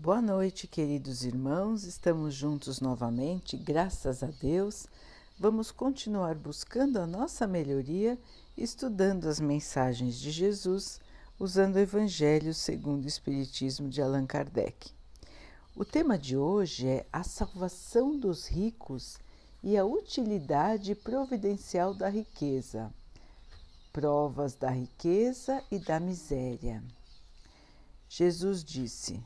Boa noite, queridos irmãos. Estamos juntos novamente, graças a Deus. Vamos continuar buscando a nossa melhoria, estudando as mensagens de Jesus, usando o Evangelho segundo o Espiritismo de Allan Kardec. O tema de hoje é a salvação dos ricos e a utilidade providencial da riqueza. Provas da riqueza e da miséria. Jesus disse: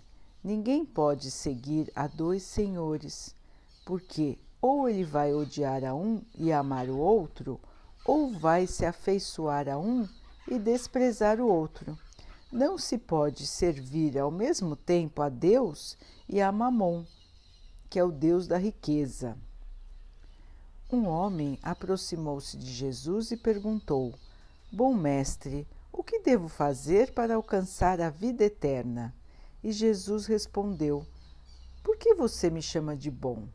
Ninguém pode seguir a dois senhores, porque ou ele vai odiar a um e amar o outro, ou vai se afeiçoar a um e desprezar o outro. Não se pode servir ao mesmo tempo a Deus e a Mamon, que é o Deus da riqueza. Um homem aproximou-se de Jesus e perguntou: Bom mestre, o que devo fazer para alcançar a vida eterna? E Jesus respondeu: Por que você me chama de bom?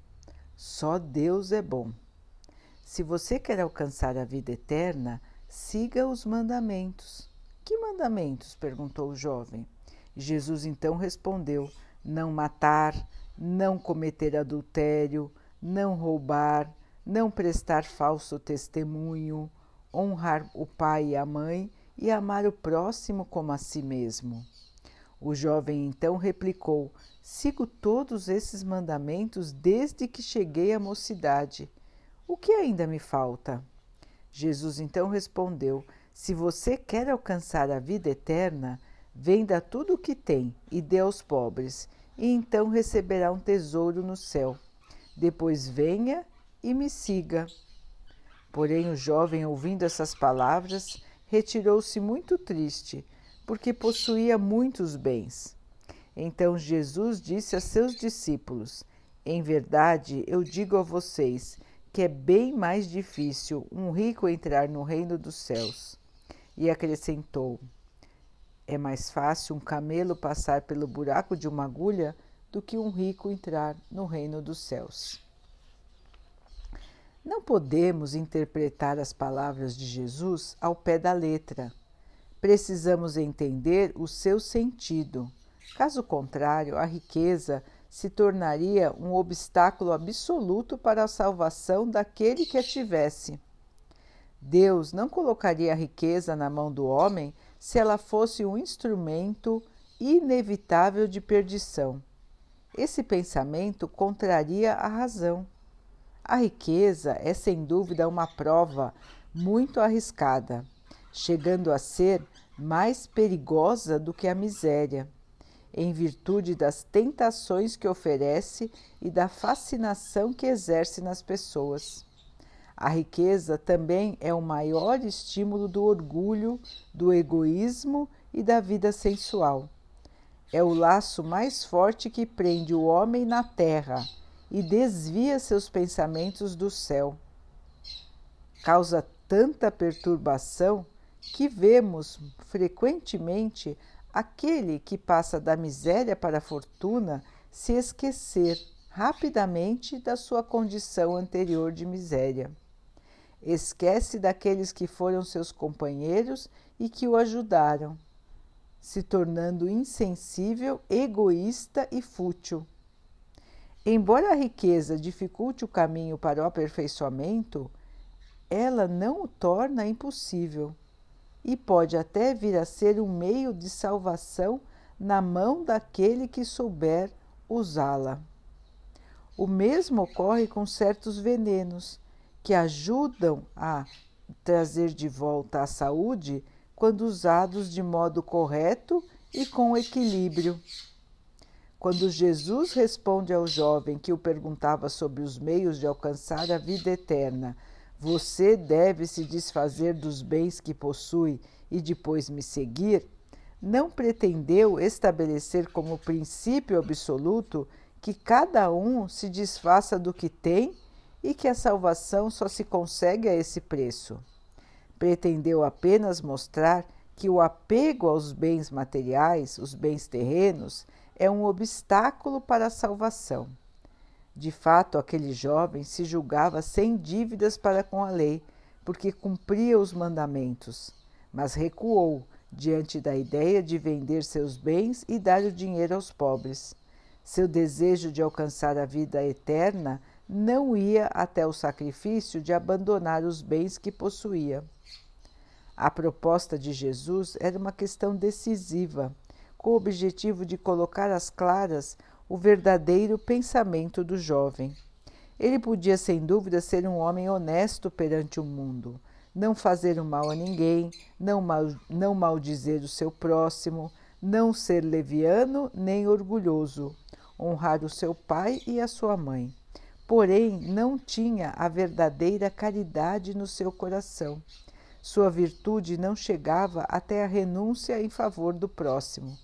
Só Deus é bom. Se você quer alcançar a vida eterna, siga os mandamentos. Que mandamentos? perguntou o jovem. Jesus então respondeu: Não matar, não cometer adultério, não roubar, não prestar falso testemunho, honrar o pai e a mãe e amar o próximo como a si mesmo. O jovem então replicou: Sigo todos esses mandamentos desde que cheguei à mocidade. O que ainda me falta? Jesus então respondeu: Se você quer alcançar a vida eterna, venda tudo o que tem e dê aos pobres, e então receberá um tesouro no céu. Depois venha e me siga. Porém, o jovem, ouvindo essas palavras, retirou-se muito triste porque possuía muitos bens. Então Jesus disse a seus discípulos: Em verdade, eu digo a vocês que é bem mais difícil um rico entrar no reino dos céus. E acrescentou: É mais fácil um camelo passar pelo buraco de uma agulha do que um rico entrar no reino dos céus. Não podemos interpretar as palavras de Jesus ao pé da letra precisamos entender o seu sentido. Caso contrário, a riqueza se tornaria um obstáculo absoluto para a salvação daquele que a tivesse. Deus não colocaria a riqueza na mão do homem se ela fosse um instrumento inevitável de perdição. Esse pensamento contraria a razão. A riqueza é sem dúvida uma prova muito arriscada chegando a ser mais perigosa do que a miséria, em virtude das tentações que oferece e da fascinação que exerce nas pessoas. A riqueza também é o maior estímulo do orgulho, do egoísmo e da vida sensual. É o laço mais forte que prende o homem na terra e desvia seus pensamentos do céu. Causa tanta perturbação que vemos frequentemente aquele que passa da miséria para a fortuna se esquecer rapidamente da sua condição anterior de miséria. Esquece daqueles que foram seus companheiros e que o ajudaram, se tornando insensível, egoísta e fútil. Embora a riqueza dificulte o caminho para o aperfeiçoamento, ela não o torna impossível e pode até vir a ser um meio de salvação na mão daquele que souber usá-la. O mesmo ocorre com certos venenos que ajudam a trazer de volta a saúde quando usados de modo correto e com equilíbrio. Quando Jesus responde ao jovem que o perguntava sobre os meios de alcançar a vida eterna, você deve se desfazer dos bens que possui e depois me seguir, não pretendeu estabelecer como princípio absoluto que cada um se desfaça do que tem e que a salvação só se consegue a esse preço. Pretendeu apenas mostrar que o apego aos bens materiais, os bens terrenos, é um obstáculo para a salvação. De fato, aquele jovem se julgava sem dívidas para com a lei, porque cumpria os mandamentos, mas recuou diante da ideia de vender seus bens e dar o dinheiro aos pobres. Seu desejo de alcançar a vida eterna não ia até o sacrifício de abandonar os bens que possuía. A proposta de Jesus era uma questão decisiva, com o objetivo de colocar às claras o verdadeiro pensamento do jovem. Ele podia, sem dúvida, ser um homem honesto perante o mundo, não fazer o mal a ninguém, não, mal, não maldizer o seu próximo, não ser leviano nem orgulhoso, honrar o seu pai e a sua mãe. Porém, não tinha a verdadeira caridade no seu coração. Sua virtude não chegava até a renúncia em favor do próximo.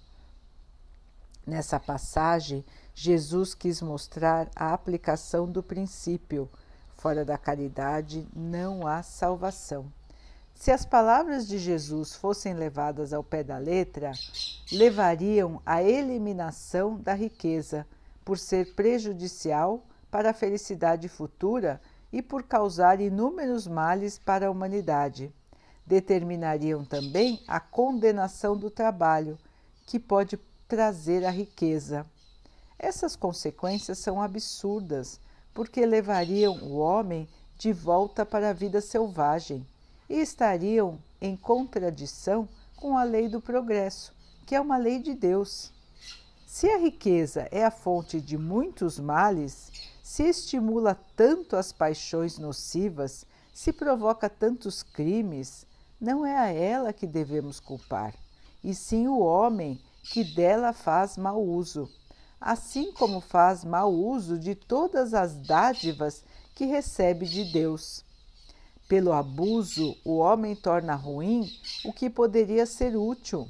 Nessa passagem, Jesus quis mostrar a aplicação do princípio: fora da caridade não há salvação. Se as palavras de Jesus fossem levadas ao pé da letra, levariam à eliminação da riqueza, por ser prejudicial para a felicidade futura e por causar inúmeros males para a humanidade. Determinariam também a condenação do trabalho, que pode trazer a riqueza. Essas consequências são absurdas, porque levariam o homem de volta para a vida selvagem e estariam em contradição com a lei do progresso, que é uma lei de Deus. Se a riqueza é a fonte de muitos males, se estimula tanto as paixões nocivas, se provoca tantos crimes, não é a ela que devemos culpar, e sim o homem que dela faz mau uso, assim como faz mau uso de todas as dádivas que recebe de Deus. Pelo abuso, o homem torna ruim o que poderia ser útil.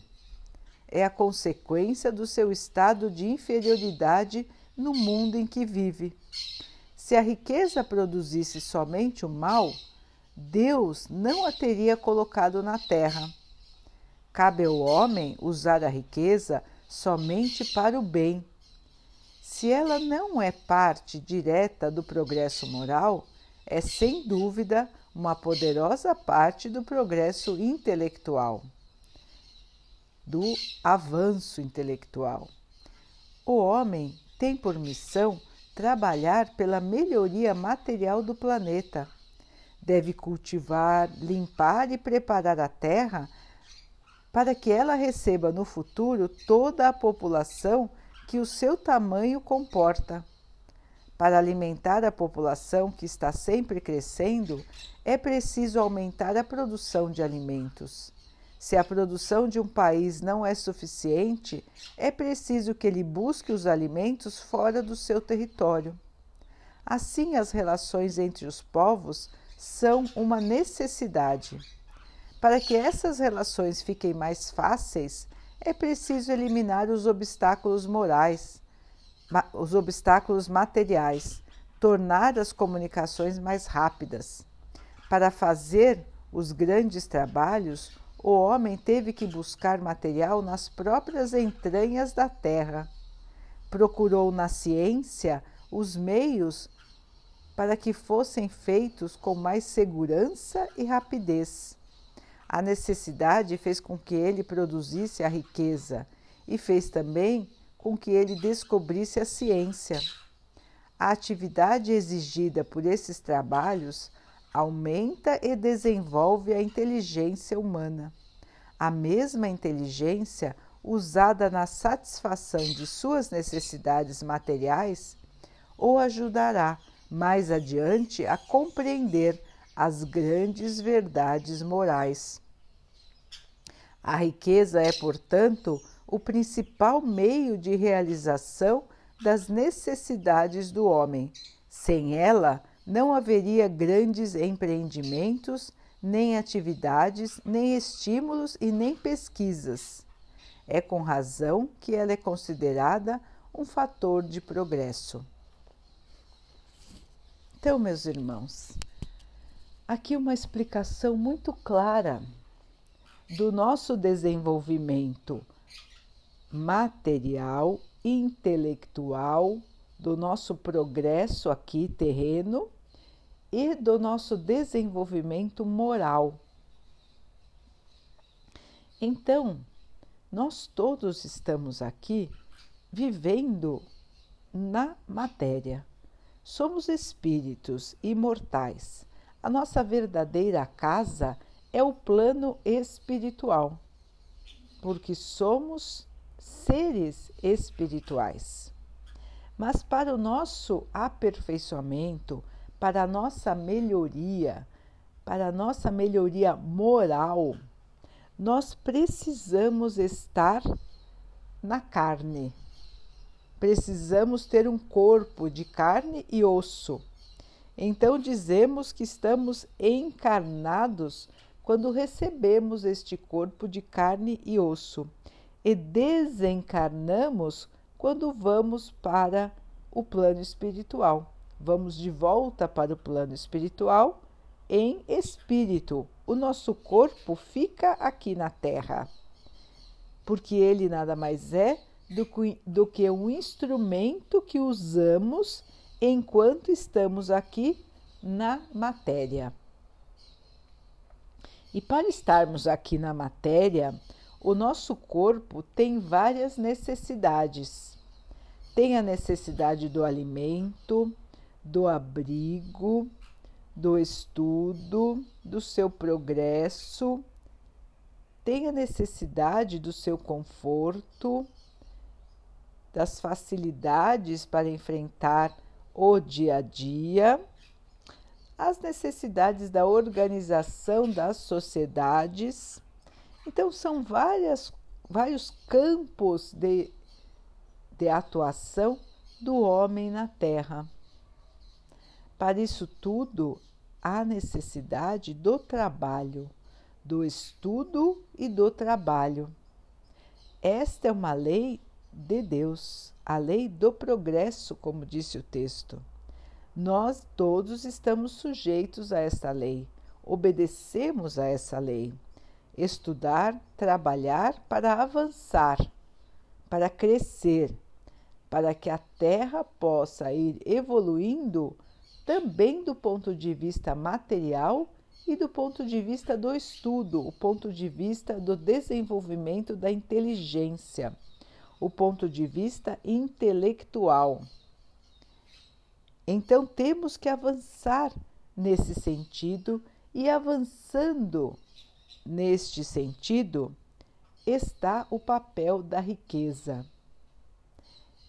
É a consequência do seu estado de inferioridade no mundo em que vive. Se a riqueza produzisse somente o mal, Deus não a teria colocado na terra. Cabe ao homem usar a riqueza somente para o bem. Se ela não é parte direta do progresso moral, é sem dúvida uma poderosa parte do progresso intelectual, do avanço intelectual. O homem tem por missão trabalhar pela melhoria material do planeta. Deve cultivar, limpar e preparar a terra para que ela receba no futuro toda a população que o seu tamanho comporta. Para alimentar a população que está sempre crescendo, é preciso aumentar a produção de alimentos. Se a produção de um país não é suficiente, é preciso que ele busque os alimentos fora do seu território. Assim, as relações entre os povos são uma necessidade. Para que essas relações fiquem mais fáceis, é preciso eliminar os obstáculos morais, os obstáculos materiais, tornar as comunicações mais rápidas. Para fazer os grandes trabalhos, o homem teve que buscar material nas próprias entranhas da terra. Procurou na ciência os meios para que fossem feitos com mais segurança e rapidez. A necessidade fez com que ele produzisse a riqueza e fez também com que ele descobrisse a ciência. A atividade exigida por esses trabalhos aumenta e desenvolve a inteligência humana. A mesma inteligência usada na satisfação de suas necessidades materiais o ajudará mais adiante a compreender as grandes verdades morais. A riqueza é, portanto, o principal meio de realização das necessidades do homem. Sem ela, não haveria grandes empreendimentos, nem atividades, nem estímulos e nem pesquisas. É com razão que ela é considerada um fator de progresso. Então, meus irmãos, aqui uma explicação muito clara do nosso desenvolvimento material, intelectual, do nosso progresso aqui terreno e do nosso desenvolvimento moral. Então, nós todos estamos aqui vivendo na matéria. Somos espíritos imortais. A nossa verdadeira casa é o plano espiritual, porque somos seres espirituais. Mas para o nosso aperfeiçoamento, para a nossa melhoria, para a nossa melhoria moral, nós precisamos estar na carne. Precisamos ter um corpo de carne e osso. Então dizemos que estamos encarnados quando recebemos este corpo de carne e osso e desencarnamos quando vamos para o plano espiritual. Vamos de volta para o plano espiritual em espírito. O nosso corpo fica aqui na Terra, porque ele nada mais é do que, um instrumento que usamos enquanto estamos aqui na matéria. E para estarmos aqui na matéria, o nosso corpo tem várias necessidades. Tem a necessidade do alimento, do abrigo, do estudo, do seu progresso, tem a necessidade do seu conforto, das facilidades para enfrentar o dia a dia as necessidades da organização das sociedades. Então, são várias, vários campos de, de atuação do homem na Terra. Para isso tudo, há necessidade do trabalho, do estudo e do trabalho. Esta é uma lei de Deus, a lei do progresso, como disse o texto. Nós todos estamos sujeitos a esta lei, obedecemos a essa lei. Estudar, trabalhar para avançar, para crescer, para que a Terra possa ir evoluindo também do ponto de vista material e do ponto de vista do estudo, o ponto de vista do desenvolvimento da inteligência, o ponto de vista intelectual. Então temos que avançar nesse sentido e avançando neste sentido está o papel da riqueza.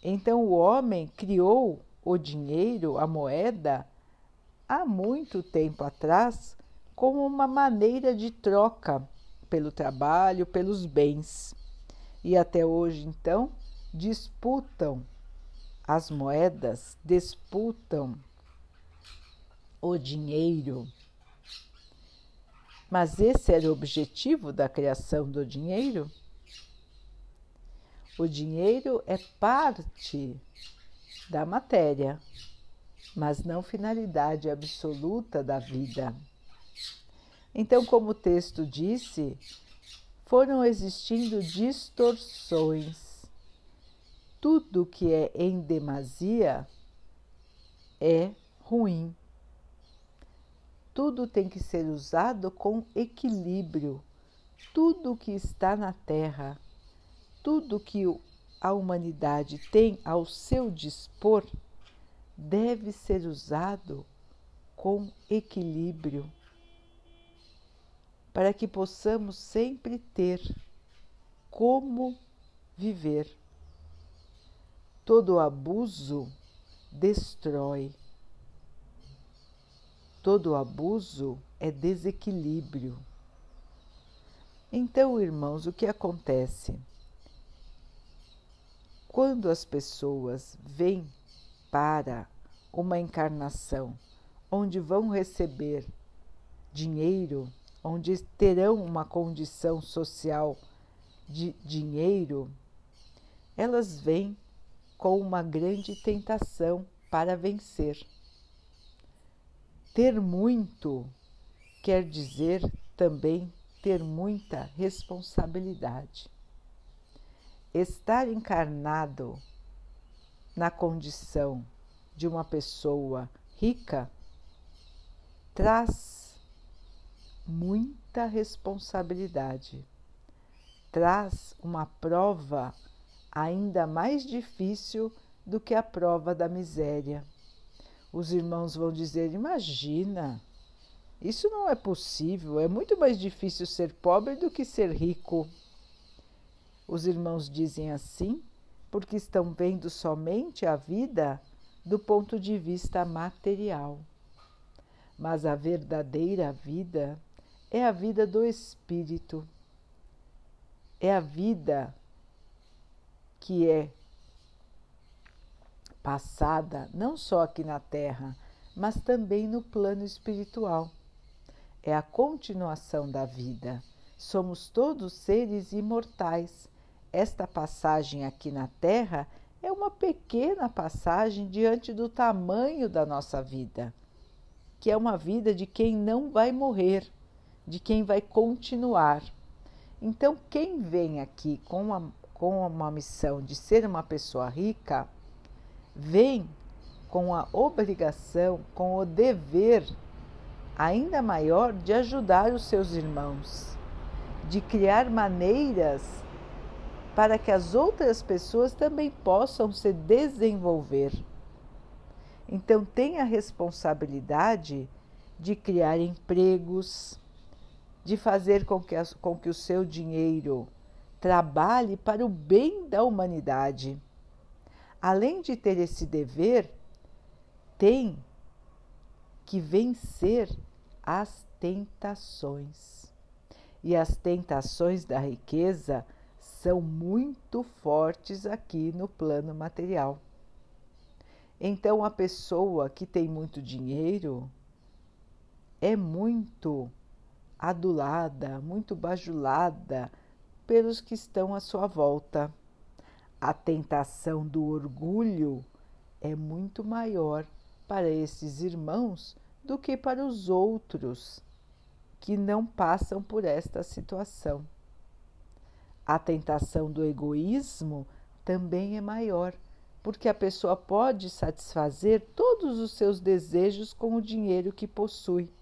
Então o homem criou o dinheiro, a moeda, há muito tempo atrás, como uma maneira de troca pelo trabalho, pelos bens. E até hoje, então, disputam as moedas disputam o dinheiro. Mas esse era o objetivo da criação do dinheiro? O dinheiro é parte da matéria, mas não finalidade absoluta da vida. Então, como o texto disse, foram existindo distorções tudo que é em demasia é ruim. Tudo tem que ser usado com equilíbrio. Tudo que está na Terra, tudo que a humanidade tem ao seu dispor, deve ser usado com equilíbrio, para que possamos sempre ter como viver. Todo abuso destrói. Todo abuso é desequilíbrio. Então, irmãos, o que acontece? Quando as pessoas vêm para uma encarnação onde vão receber dinheiro, onde terão uma condição social de dinheiro, elas vêm com uma grande tentação para vencer. Ter muito quer dizer também ter muita responsabilidade. Estar encarnado na condição de uma pessoa rica traz muita responsabilidade, traz uma prova ainda mais difícil do que a prova da miséria. Os irmãos vão dizer: Imagina, isso não é possível, é muito mais difícil ser pobre do que ser rico. Os irmãos dizem assim porque estão vendo somente a vida do ponto de vista material. Mas a verdadeira vida é a vida do espírito, é a vida que é passada não só aqui na Terra, mas também no plano espiritual. É a continuação da vida. Somos todos seres imortais. Esta passagem aqui na Terra é uma pequena passagem diante do tamanho da nossa vida, que é uma vida de quem não vai morrer, de quem vai continuar. Então, quem vem aqui com uma, com uma missão de ser uma pessoa rica, vem com a obrigação, com o dever ainda maior de ajudar os seus irmãos, de criar maneiras para que as outras pessoas também possam se desenvolver. Então, tem a responsabilidade de criar empregos, de fazer com que, com que o seu dinheiro trabalhe para o bem da humanidade além de ter esse dever, tem que vencer as tentações. E as tentações da riqueza são muito fortes aqui no plano material. Então, a pessoa que tem muito dinheiro é muito adulada, muito bajulada pelos que estão à sua volta a tentação do orgulho é muito maior para esses irmãos do que para os outros que não passam por esta situação. A tentação do egoísmo também é maior, porque a pessoa pode satisfazer todos os seus desejos com o dinheiro que possui.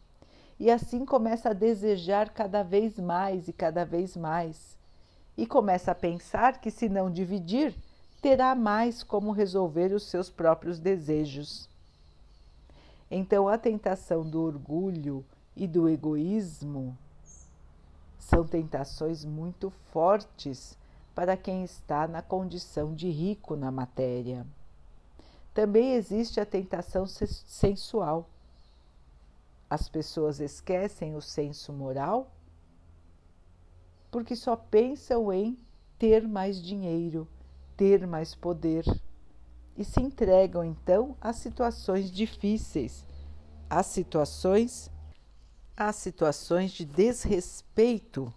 E assim começa a desejar cada vez mais e cada vez mais e começa a pensar que, se não dividir, terá mais como resolver os seus próprios desejos. Então, a tentação do orgulho e do egoísmo são tentações muito fortes para quem está na condição de rico na matéria. Também existe a tentação sensual. As pessoas esquecem o senso moral porque só pensam em ter mais dinheiro, ter mais poder. E se entregam então a situações difíceis, a situações a situações de desrespeito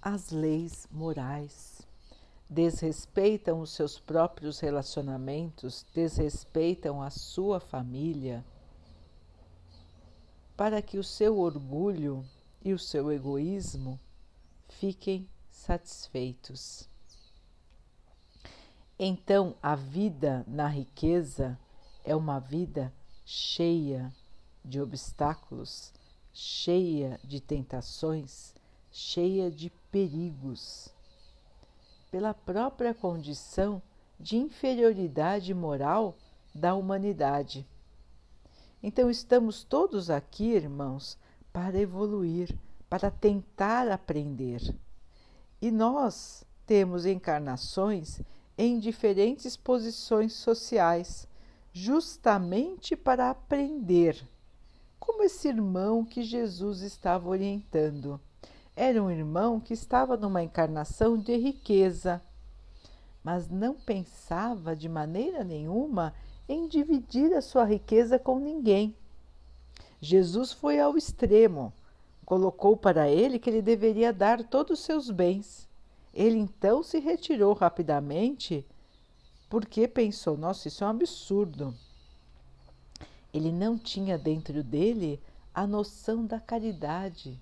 às leis morais. Desrespeitam os seus próprios relacionamentos, desrespeitam a sua família, para que o seu orgulho e o seu egoísmo fiquem satisfeitos. Então, a vida na riqueza é uma vida cheia de obstáculos, cheia de tentações, cheia de perigos, pela própria condição de inferioridade moral da humanidade. Então, estamos todos aqui, irmãos, para evoluir, para tentar aprender. E nós temos encarnações em diferentes posições sociais, justamente para aprender, como esse irmão que Jesus estava orientando. Era um irmão que estava numa encarnação de riqueza, mas não pensava de maneira nenhuma em dividir a sua riqueza com ninguém. Jesus foi ao extremo colocou para ele que ele deveria dar todos os seus bens. Ele então se retirou rapidamente porque pensou: nossa, isso é um absurdo. Ele não tinha dentro dele a noção da caridade,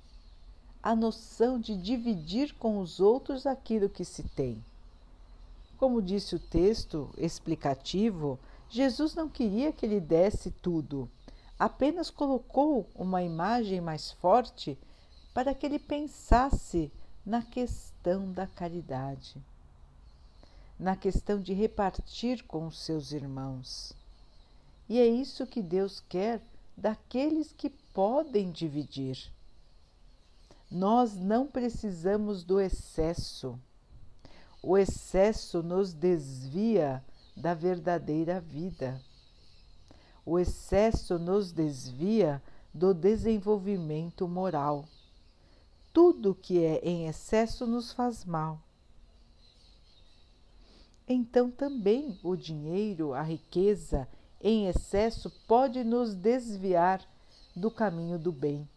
a noção de dividir com os outros aquilo que se tem. Como disse o texto explicativo, Jesus não queria que ele desse tudo, apenas colocou uma imagem mais forte para que ele pensasse na questão da caridade. na questão de repartir com os seus irmãos. E é isso que Deus quer daqueles que podem dividir. Nós não precisamos do excesso. O excesso nos desvia da verdadeira vida. O excesso nos desvia do desenvolvimento moral. Tudo que é em excesso nos faz mal. Então, também o dinheiro, a riqueza em excesso pode nos desviar do caminho do bem.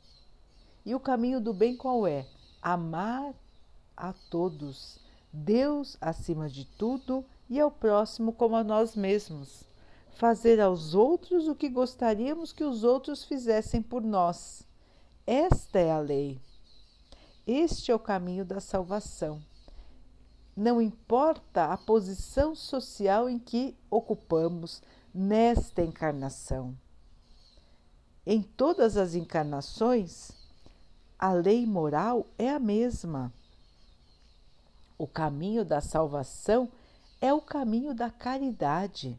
E o caminho do bem qual é? Amar a todos, Deus acima de tudo e ao próximo como a nós mesmos. Fazer aos outros o que gostaríamos que os outros fizessem por nós. Esta é a lei. Este é o caminho da salvação. Não importa a posição social em que ocupamos nesta encarnação. Em todas as encarnações, a lei moral é a mesma. O caminho da salvação é o caminho da caridade.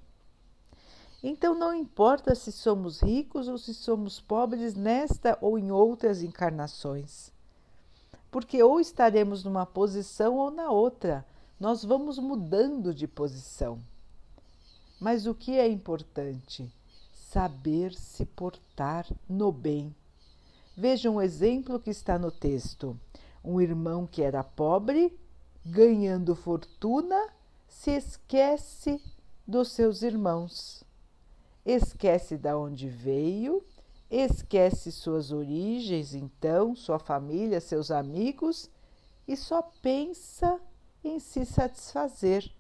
Então, não importa se somos ricos ou se somos pobres nesta ou em outras encarnações, porque ou estaremos numa posição ou na outra, nós vamos mudando de posição. Mas o que é importante? Saber se portar no bem. Veja um exemplo que está no texto: um irmão que era pobre, ganhando fortuna, se esquece dos seus irmãos. Esquece de onde veio, esquece suas origens, então, sua família, seus amigos, e só pensa em se satisfazer,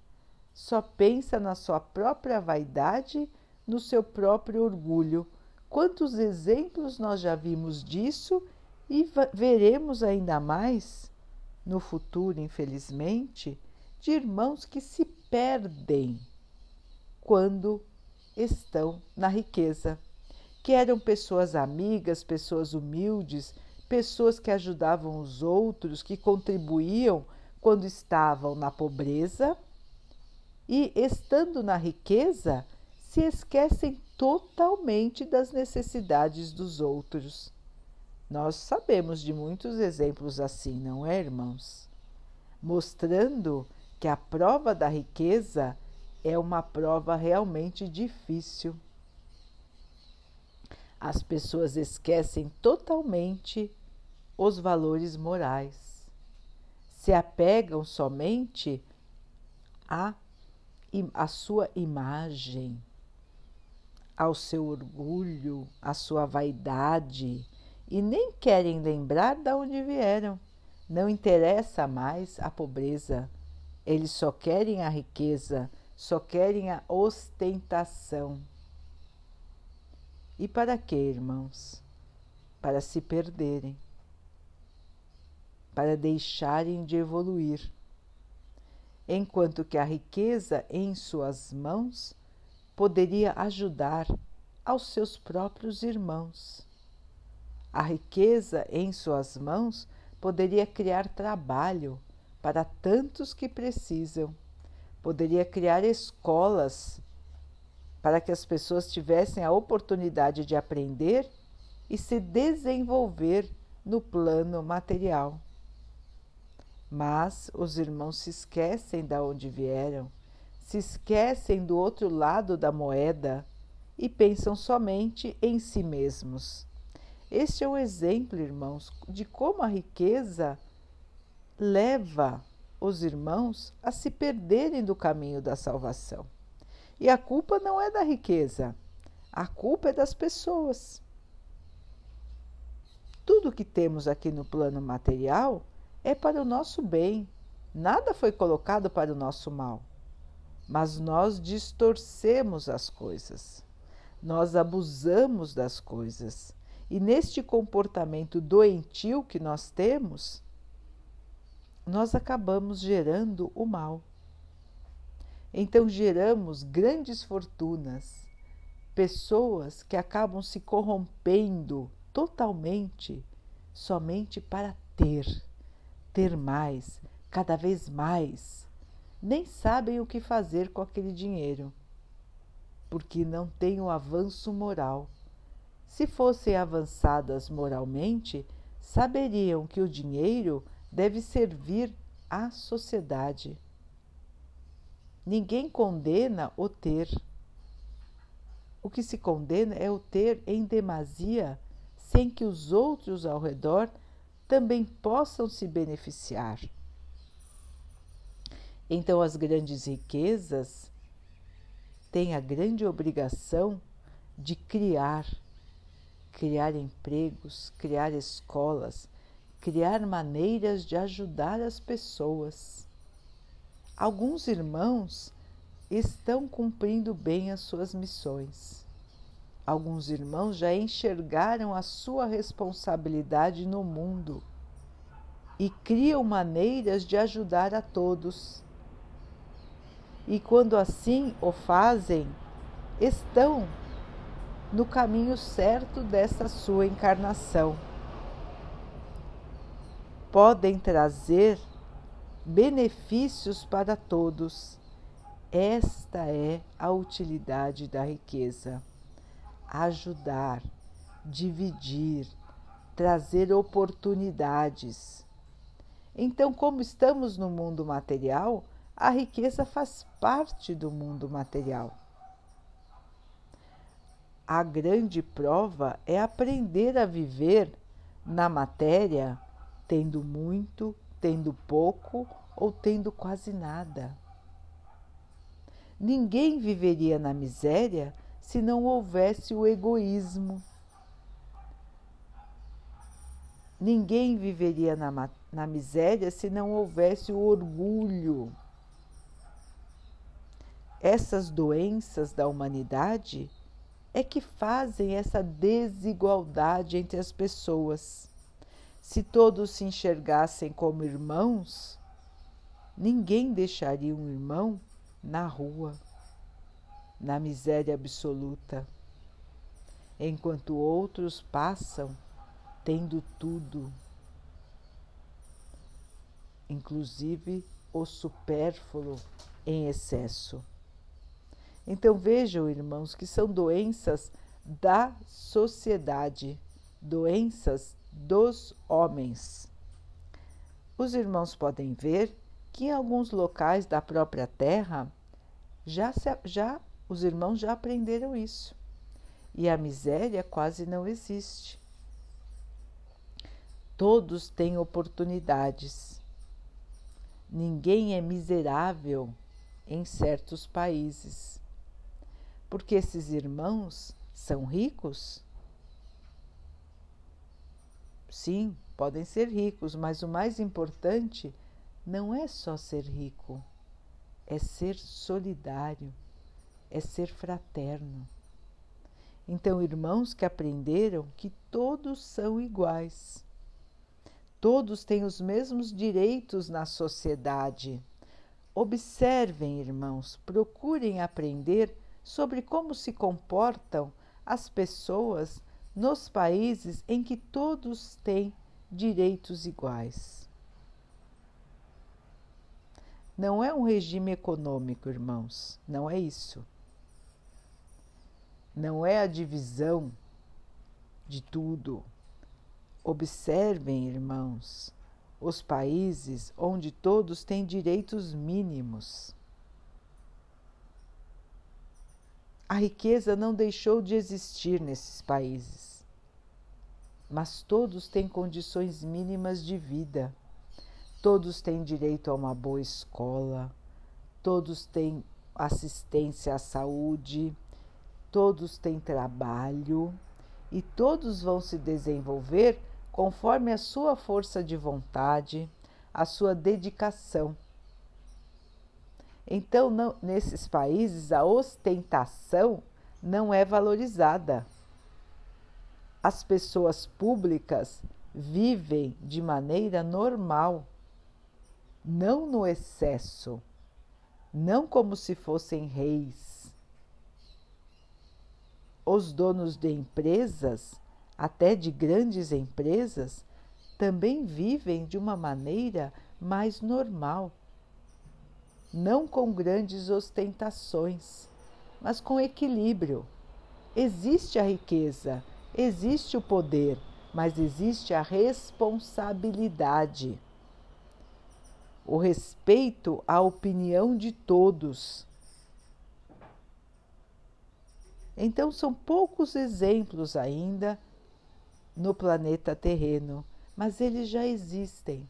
só pensa na sua própria vaidade, no seu próprio orgulho. Quantos exemplos nós já vimos disso e veremos ainda mais no futuro, infelizmente? de irmãos que se perdem quando estão na riqueza, que eram pessoas amigas, pessoas humildes, pessoas que ajudavam os outros, que contribuíam quando estavam na pobreza e, estando na riqueza, se esquecem totalmente das necessidades dos outros. Nós sabemos de muitos exemplos assim, não é, irmãos? Mostrando que a prova da riqueza é uma prova realmente difícil. As pessoas esquecem totalmente os valores morais, se apegam somente à, à sua imagem, ao seu orgulho, à sua vaidade e nem querem lembrar de onde vieram. Não interessa mais a pobreza eles só querem a riqueza, só querem a ostentação. E para quê, irmãos? Para se perderem, para deixarem de evoluir. Enquanto que a riqueza em suas mãos poderia ajudar aos seus próprios irmãos. A riqueza em suas mãos poderia criar trabalho para tantos que precisam. Poderia criar escolas para que as pessoas tivessem a oportunidade de aprender e se desenvolver no plano material. Mas os irmãos se esquecem de onde vieram, se esquecem do outro lado da moeda e pensam somente em si mesmos. Este é o exemplo, irmãos, de como a riqueza leva os irmãos a se perderem do caminho da salvação. E a culpa não é da riqueza, a culpa é das pessoas. Tudo que temos aqui no plano material é para o nosso bem, nada foi colocado para o nosso mal. Mas nós distorcemos as coisas, nós abusamos das coisas, e neste comportamento doentio que nós temos, nós acabamos gerando o mal. Então geramos grandes fortunas, pessoas que acabam se corrompendo totalmente somente para ter, ter mais, cada vez mais, nem sabem o que fazer com aquele dinheiro, porque não têm o avanço moral. Se fossem avançadas moralmente, saberiam que o dinheiro deve servir à sociedade. Ninguém condena o ter. O que se condena é o ter em demasia, sem que os outros ao redor também possam se beneficiar. Então, as grandes riquezas têm a grande obrigação de criar, criar empregos, criar escolas, criar maneiras de ajudar as pessoas. Alguns irmãos estão cumprindo bem as suas missões. Alguns irmãos já enxergaram a sua responsabilidade no mundo e criam maneiras de ajudar a todos e quando assim o fazem, estão no caminho certo dessa sua encarnação. Podem trazer benefícios para todos. Esta é a utilidade da riqueza: ajudar, dividir, trazer oportunidades. Então, como estamos no mundo material, a riqueza faz parte do mundo material. A grande prova é aprender a viver na matéria, tendo muito, tendo pouco ou tendo quase nada. Ninguém viveria na miséria se não houvesse o egoísmo. Ninguém viveria na, na miséria se não houvesse o orgulho essas doenças da humanidade é que fazem essa desigualdade entre as pessoas. Se todos se enxergassem como irmãos, ninguém deixaria um irmão na rua, na miséria absoluta, enquanto outros passam tendo tudo, inclusive o supérfluo em excesso. Então vejam, irmãos, que são doenças da sociedade, doenças dos homens. Os irmãos podem ver que em alguns locais da própria Terra já, já os irmãos já aprenderam isso. E a miséria quase não existe. Todos têm oportunidades. Ninguém é miserável em certos países porque esses irmãos são ricos? Sim, podem ser ricos, mas o mais importante não é só ser rico, é ser solidário, é ser fraterno. Então, irmãos que aprenderam que todos são iguais, todos têm os mesmos direitos na sociedade. Observem, irmãos, procurem aprender sobre como se comportam as pessoas nos países em que todos têm direitos iguais. Não é um regime econômico, irmãos, não é isso. Não é a divisão de tudo. Observem, irmãos, os países onde todos têm direitos mínimos. A riqueza não deixou de existir nesses países, mas todos têm condições mínimas de vida. Todos têm direito a uma boa escola, todos têm assistência à saúde, todos têm trabalho e todos vão se desenvolver conforme a sua força de vontade, a sua dedicação então, não, nesses países, a ostentação não é valorizada. As pessoas públicas vivem de maneira normal, não no excesso, não como se fossem reis. Os donos de empresas, até de grandes empresas, também vivem de uma maneira mais normal não com grandes ostentações, mas com equilíbrio. Existe a riqueza, existe o poder, mas existe a responsabilidade. O respeito à opinião de todos. Então, são poucos exemplos ainda no planeta terreno, mas eles já existem.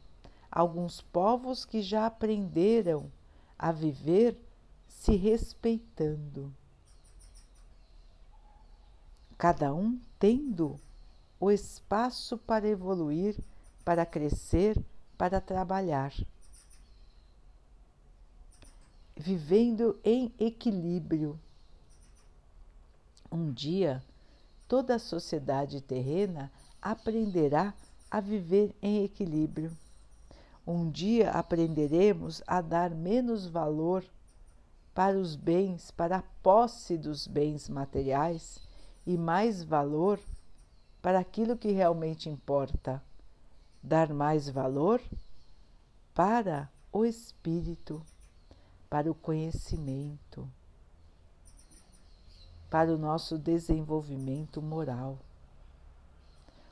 Alguns povos que já aprenderam a viver se respeitando. Cada um tendo o espaço para evoluir, para crescer, para trabalhar. Vivendo em equilíbrio. Um dia, toda a sociedade terrena aprenderá a viver em equilíbrio. Um dia aprenderemos a dar menos valor para os bens, para a posse dos bens materiais e mais valor para aquilo que realmente importa. Dar mais valor para o espírito, para o conhecimento, para o nosso desenvolvimento moral.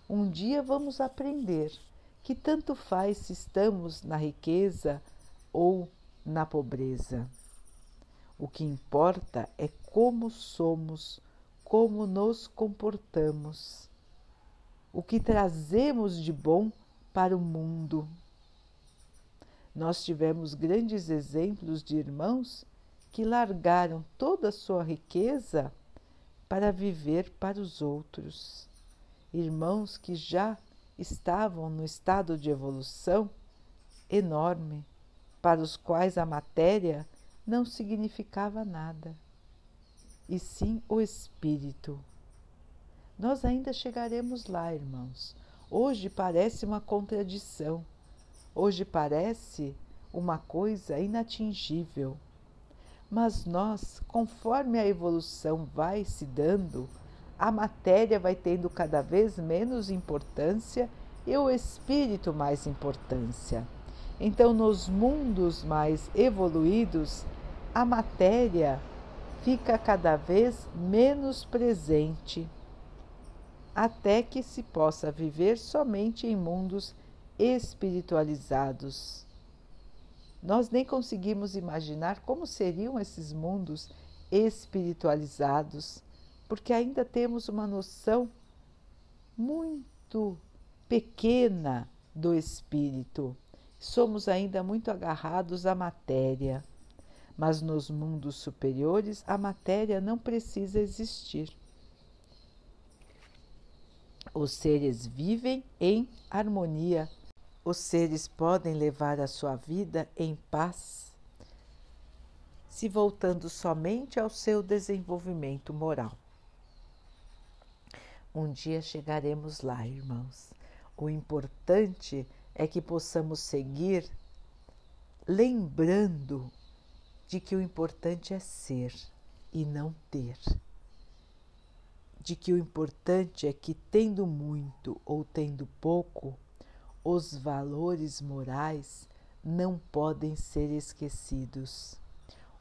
Um dia vamos aprender que tanto faz se estamos na riqueza ou na pobreza. O que importa é como somos, como nos comportamos, o que trazemos de bom para o mundo. Nós tivemos grandes exemplos de irmãos que largaram toda a sua riqueza para viver para os outros. Irmãos que já estavam no estado de evolução enorme, para os quais a matéria não significava nada, e sim o espírito. Nós ainda chegaremos lá, irmãos. Hoje parece uma contradição, hoje parece uma coisa inatingível. Mas nós, conforme a evolução vai se dando, a matéria vai tendo cada vez menos importância e o espírito mais importância. Então, nos mundos mais evoluídos, a matéria fica cada vez menos presente, até que se possa viver somente em mundos espiritualizados. Nós nem conseguimos imaginar como seriam esses mundos espiritualizados porque ainda temos uma noção muito pequena do espírito. Somos ainda muito agarrados à matéria, mas nos mundos superiores a matéria não precisa existir. Os seres vivem em harmonia. Os seres podem levar a sua vida em paz, se voltando somente ao seu desenvolvimento moral. Um dia chegaremos lá, irmãos. O importante é que possamos seguir lembrando de que o importante é ser e não ter. De que o importante é que, tendo muito ou tendo pouco, os valores morais não podem ser esquecidos.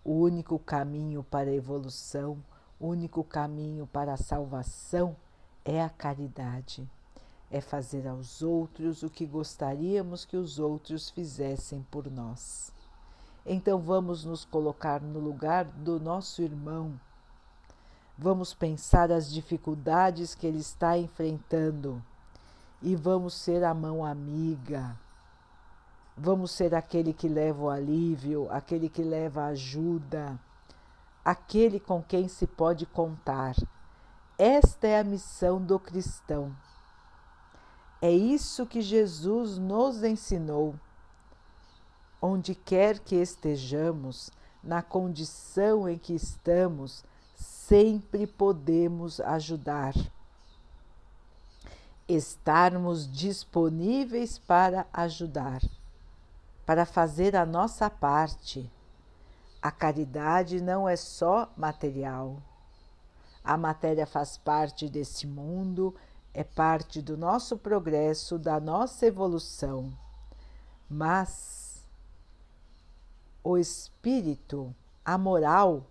O único caminho para a evolução, o único caminho para a salvação é a caridade, é fazer aos outros o que gostaríamos que os outros fizessem por nós. Então vamos nos colocar no lugar do nosso irmão. Vamos pensar as dificuldades que ele está enfrentando e vamos ser a mão amiga. Vamos ser aquele que leva o alívio, aquele que leva a ajuda, aquele com quem se pode contar esta é a missão do cristão. É isso que Jesus nos ensinou. Onde quer que estejamos, na condição em que estamos, sempre podemos ajudar. Estarmos disponíveis para ajudar, para fazer a nossa parte. A caridade não é só material a matéria faz parte desse mundo, é parte do nosso progresso, da nossa evolução. Mas o espírito, a moral,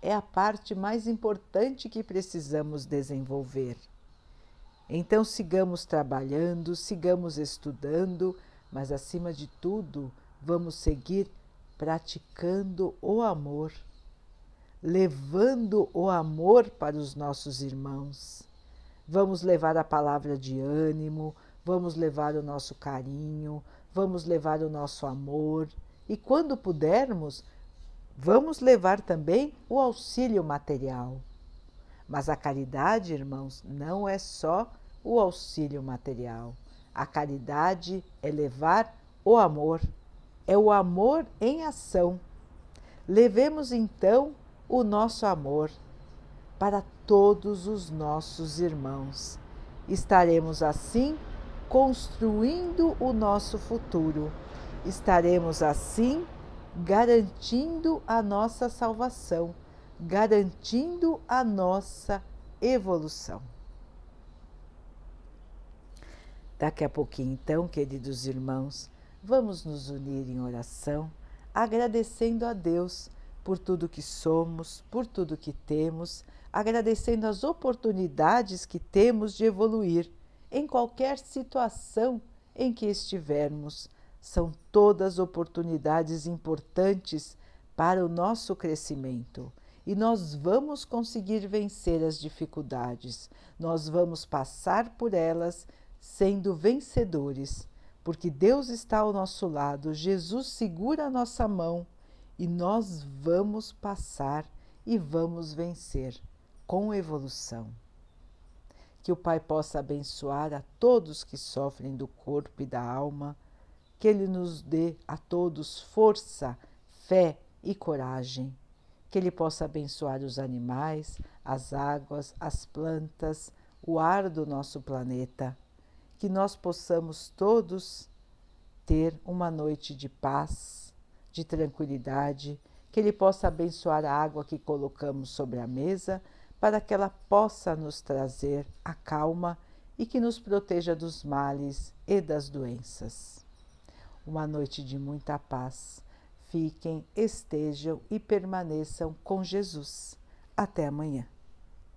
é a parte mais importante que precisamos desenvolver. Então sigamos trabalhando, sigamos estudando, mas acima de tudo, vamos seguir praticando o amor, levando o amor para os nossos irmãos. Vamos levar a palavra de ânimo, vamos levar o nosso carinho, vamos levar o nosso amor e, quando pudermos, vamos levar também o auxílio material. Mas a caridade, irmãos, não é só o auxílio material. A caridade é levar o amor, é o amor em ação. Levemos então o nosso amor para todos os nossos irmãos. Estaremos assim construindo o nosso futuro. Estaremos assim garantindo a nossa salvação, garantindo a nossa evolução. Daqui a pouquinho, então, queridos irmãos, vamos nos unir em oração, agradecendo a Deus por tudo que somos, por tudo que temos, agradecendo as oportunidades que temos de evoluir em qualquer situação em que estivermos. São todas oportunidades importantes para o nosso crescimento. E nós vamos conseguir vencer as dificuldades, nós vamos passar por elas sendo vencedores, porque Deus está ao nosso lado, Jesus segura a nossa mão e nós vamos passar e vamos vencer com evolução. Que o Pai possa abençoar a todos que sofrem do corpo e da alma, que Ele nos dê a todos força, fé e coragem, que Ele possa abençoar os animais, as águas, as plantas, o ar do nosso planeta, que nós possamos todos ter uma noite de paz, de tranquilidade, que Ele possa abençoar a água que colocamos sobre a mesa para que ela possa nos trazer a calma e que nos proteja dos males e das doenças. Uma noite de muita paz. Fiquem, estejam e permaneçam com Jesus. Até amanhã.